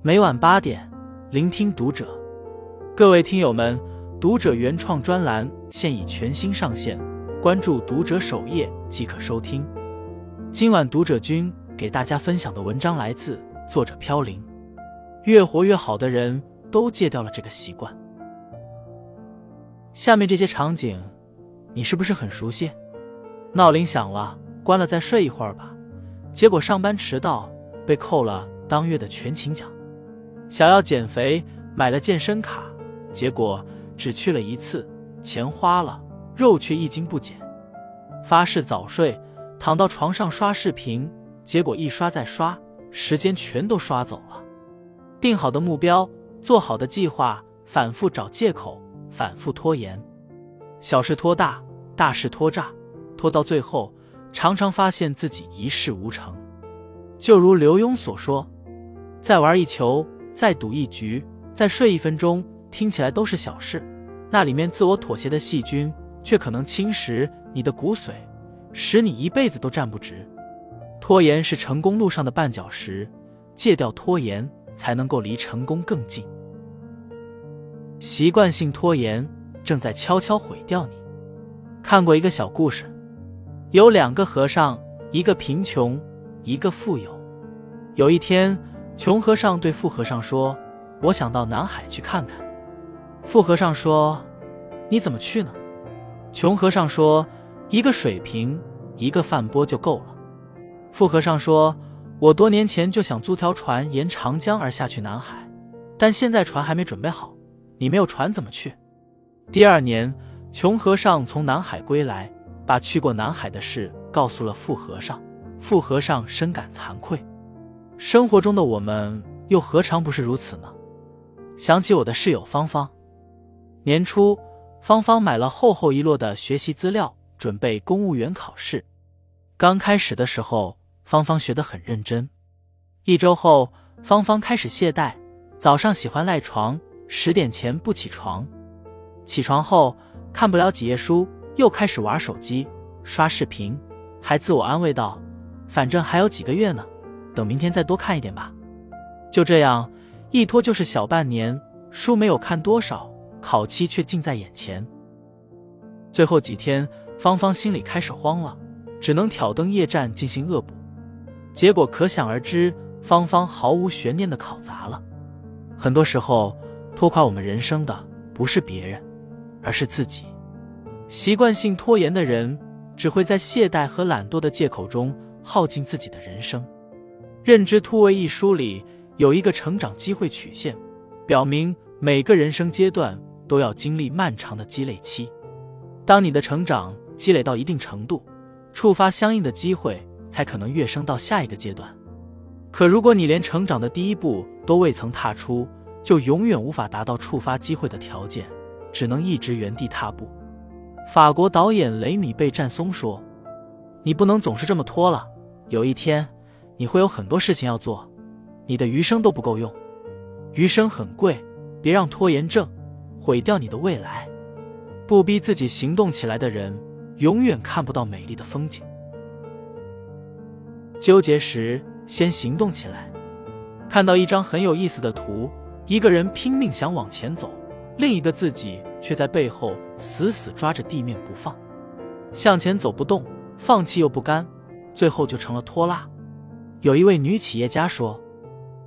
每晚八点，聆听读者。各位听友们，读者原创专栏现已全新上线，关注读者首页即可收听。今晚读者君给大家分享的文章来自作者飘零。越活越好的人都戒掉了这个习惯。下面这些场景，你是不是很熟悉？闹铃响了，关了再睡一会儿吧。结果上班迟到，被扣了当月的全勤奖。想要减肥，买了健身卡，结果只去了一次，钱花了，肉却一斤不减。发誓早睡，躺到床上刷视频，结果一刷再刷，时间全都刷走了。定好的目标，做好的计划，反复找借口，反复拖延，小事拖大，大事拖炸，拖到最后。常常发现自己一事无成，就如刘墉所说：“再玩一球，再赌一局，再睡一分钟，听起来都是小事，那里面自我妥协的细菌，却可能侵蚀你的骨髓，使你一辈子都站不直。拖延是成功路上的绊脚石，戒掉拖延，才能够离成功更近。习惯性拖延正在悄悄毁掉你。看过一个小故事。”有两个和尚，一个贫穷，一个富有。有一天，穷和尚对富和尚说：“我想到南海去看看。”富和尚说：“你怎么去呢？”穷和尚说：“一个水瓶，一个饭钵就够了。”富和尚说：“我多年前就想租条船沿长江而下去南海，但现在船还没准备好，你没有船怎么去？”第二年，穷和尚从南海归来。把去过南海的事告诉了富和尚，富和尚深感惭愧。生活中的我们又何尝不是如此呢？想起我的室友芳芳，年初，芳芳买了厚厚一摞的学习资料，准备公务员考试。刚开始的时候，芳芳学得很认真。一周后，芳芳开始懈怠，早上喜欢赖床，十点前不起床。起床后，看不了几页书。又开始玩手机、刷视频，还自我安慰道：“反正还有几个月呢，等明天再多看一点吧。”就这样一拖就是小半年，书没有看多少，考期却近在眼前。最后几天，芳芳心里开始慌了，只能挑灯夜战进行恶补，结果可想而知，芳芳毫无悬念的考砸了。很多时候，拖垮我们人生的不是别人，而是自己。习惯性拖延的人，只会在懈怠和懒惰的借口中耗尽自己的人生。《认知突围》一书里有一个成长机会曲线，表明每个人生阶段都要经历漫长的积累期。当你的成长积累到一定程度，触发相应的机会才可能跃升到下一个阶段。可如果你连成长的第一步都未曾踏出，就永远无法达到触发机会的条件，只能一直原地踏步。法国导演雷米贝赞松说：“你不能总是这么拖了，有一天你会有很多事情要做，你的余生都不够用。余生很贵，别让拖延症毁掉你的未来。不逼自己行动起来的人，永远看不到美丽的风景。纠结时，先行动起来。看到一张很有意思的图，一个人拼命想往前走。”另一个自己却在背后死死抓着地面不放，向前走不动，放弃又不甘，最后就成了拖拉。有一位女企业家说：“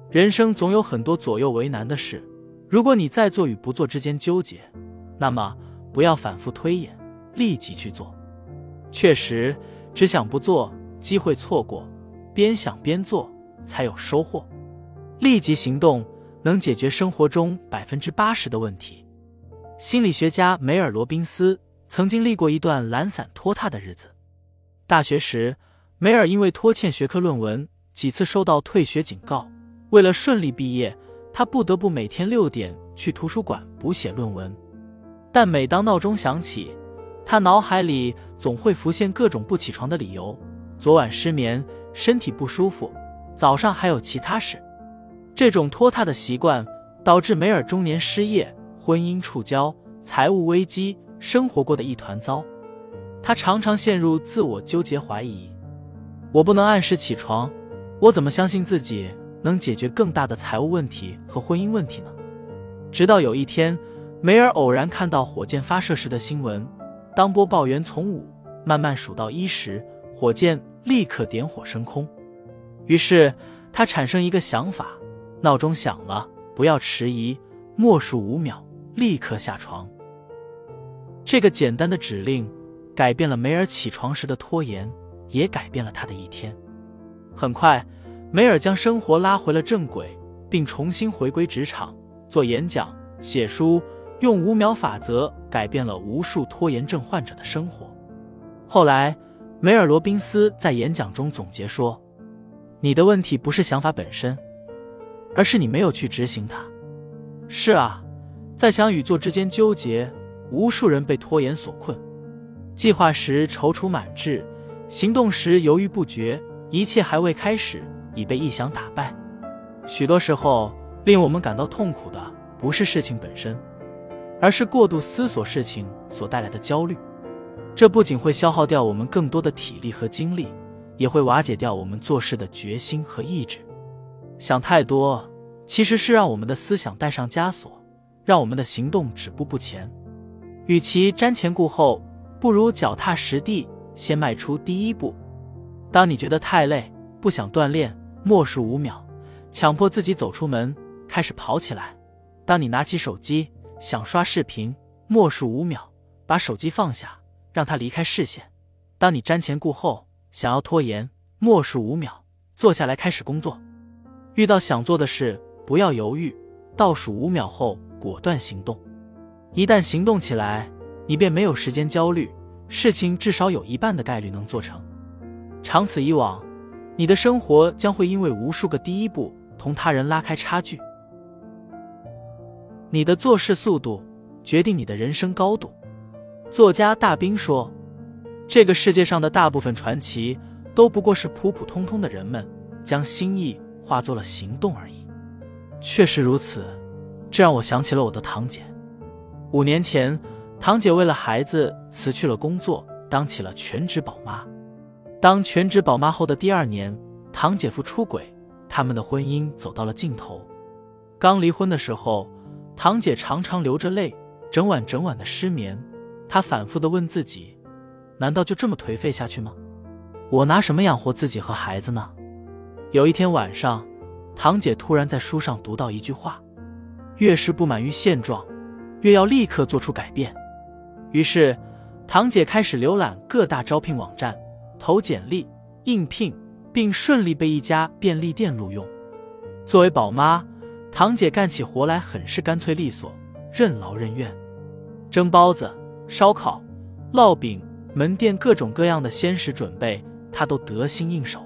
人生总有很多左右为难的事，如果你在做与不做之间纠结，那么不要反复推演，立即去做。确实，只想不做，机会错过；边想边做，才有收获。立即行动能解决生活中百分之八十的问题。”心理学家梅尔·罗宾斯曾经历过一段懒散拖沓的日子。大学时，梅尔因为拖欠学科论文，几次收到退学警告。为了顺利毕业，他不得不每天六点去图书馆补写论文。但每当闹钟响起，他脑海里总会浮现各种不起床的理由：昨晚失眠，身体不舒服，早上还有其他事。这种拖沓的习惯导致梅尔中年失业。婚姻触礁，财务危机，生活过得一团糟。他常常陷入自我纠结、怀疑：我不能按时起床，我怎么相信自己能解决更大的财务问题和婚姻问题呢？直到有一天，梅尔偶然看到火箭发射时的新闻。当播报员从五慢慢数到一时，火箭立刻点火升空。于是他产生一个想法：闹钟响了，不要迟疑，默数五秒，立刻下床。这个简单的指令改变了梅尔起床时的拖延，也改变了他的一天。很快，梅尔将生活拉回了正轨，并重新回归职场，做演讲、写书，用五秒法则改变了无数拖延症患者的生活。后来，梅尔·罗宾斯在演讲中总结说：“你的问题不是想法本身，而是你没有去执行它。”是啊，在想与做之间纠结，无数人被拖延所困。计划时踌躇满志，行动时犹豫不决。一切还未开始，已被臆想打败。许多时候，令我们感到痛苦的不是事情本身，而是过度思索事情所带来的焦虑。这不仅会消耗掉我们更多的体力和精力，也会瓦解掉我们做事的决心和意志。想太多，其实是让我们的思想带上枷锁，让我们的行动止步不前。与其瞻前顾后，不如脚踏实地，先迈出第一步。当你觉得太累，不想锻炼，默数五秒，强迫自己走出门，开始跑起来。当你拿起手机想刷视频，默数五秒，把手机放下，让它离开视线。当你瞻前顾后，想要拖延，默数五秒，坐下来开始工作。遇到想做的事，不要犹豫，倒数五秒后果断行动。一旦行动起来，你便没有时间焦虑，事情至少有一半的概率能做成。长此以往，你的生活将会因为无数个第一步同他人拉开差距。你的做事速度决定你的人生高度。作家大兵说：“这个世界上的大部分传奇都不过是普普通通的人们将心意化作了行动而已。”确实如此，这让我想起了我的堂姐。五年前，堂姐为了孩子辞去了工作，当起了全职宝妈。当全职宝妈后的第二年，堂姐夫出轨，他们的婚姻走到了尽头。刚离婚的时候，堂姐常常流着泪，整晚整晚的失眠。她反复的问自己：难道就这么颓废下去吗？我拿什么养活自己和孩子呢？有一天晚上，堂姐突然在书上读到一句话：越是不满于现状，越要立刻做出改变。于是，堂姐开始浏览各大招聘网站。投简历应聘，并顺利被一家便利店录用。作为宝妈，堂姐干起活来很是干脆利索，任劳任怨，蒸包子、烧烤、烙饼，门店各种各样的鲜食准备，她都得心应手。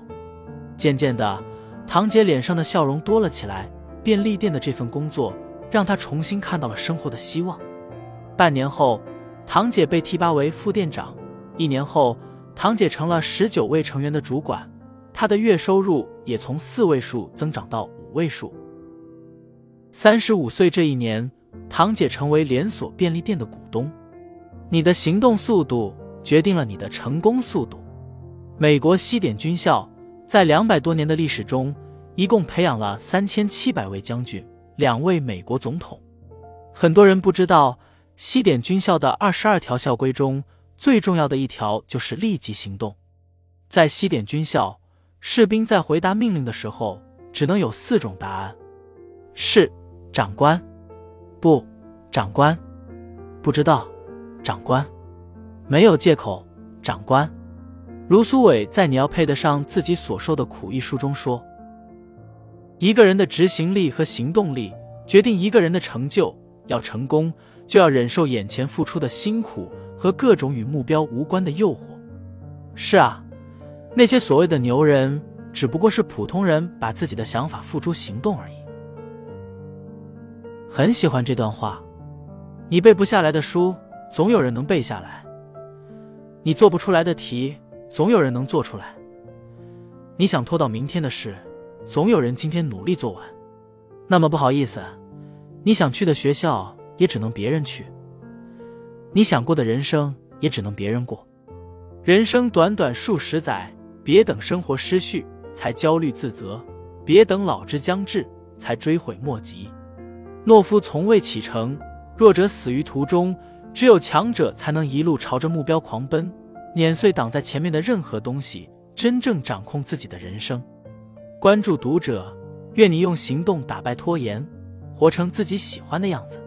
渐渐的，堂姐脸上的笑容多了起来。便利店的这份工作让她重新看到了生活的希望。半年后，堂姐被提拔为副店长。一年后。堂姐成了十九位成员的主管，她的月收入也从四位数增长到五位数。三十五岁这一年，堂姐成为连锁便利店的股东。你的行动速度决定了你的成功速度。美国西点军校在两百多年的历史中，一共培养了三千七百位将军，两位美国总统。很多人不知道，西点军校的二十二条校规中。最重要的一条就是立即行动。在西点军校，士兵在回答命令的时候，只能有四种答案：是，长官；不，长官；不知道，长官；没有借口，长官。卢苏伟在《你要配得上自己所受的苦》一书中说：“一个人的执行力和行动力决定一个人的成就。要成功，就要忍受眼前付出的辛苦。”和各种与目标无关的诱惑。是啊，那些所谓的牛人，只不过是普通人把自己的想法付诸行动而已。很喜欢这段话：你背不下来的书，总有人能背下来；你做不出来的题，总有人能做出来；你想拖到明天的事，总有人今天努力做完。那么不好意思，你想去的学校，也只能别人去。你想过的人生也只能别人过。人生短短数十载，别等生活失序才焦虑自责。别等老之将至才追悔莫及。懦夫从未启程，弱者死于途中。只有强者才能一路朝着目标狂奔，碾碎挡在前面的任何东西，真正掌控自己的人生。关注读者，愿你用行动打败拖延，活成自己喜欢的样子。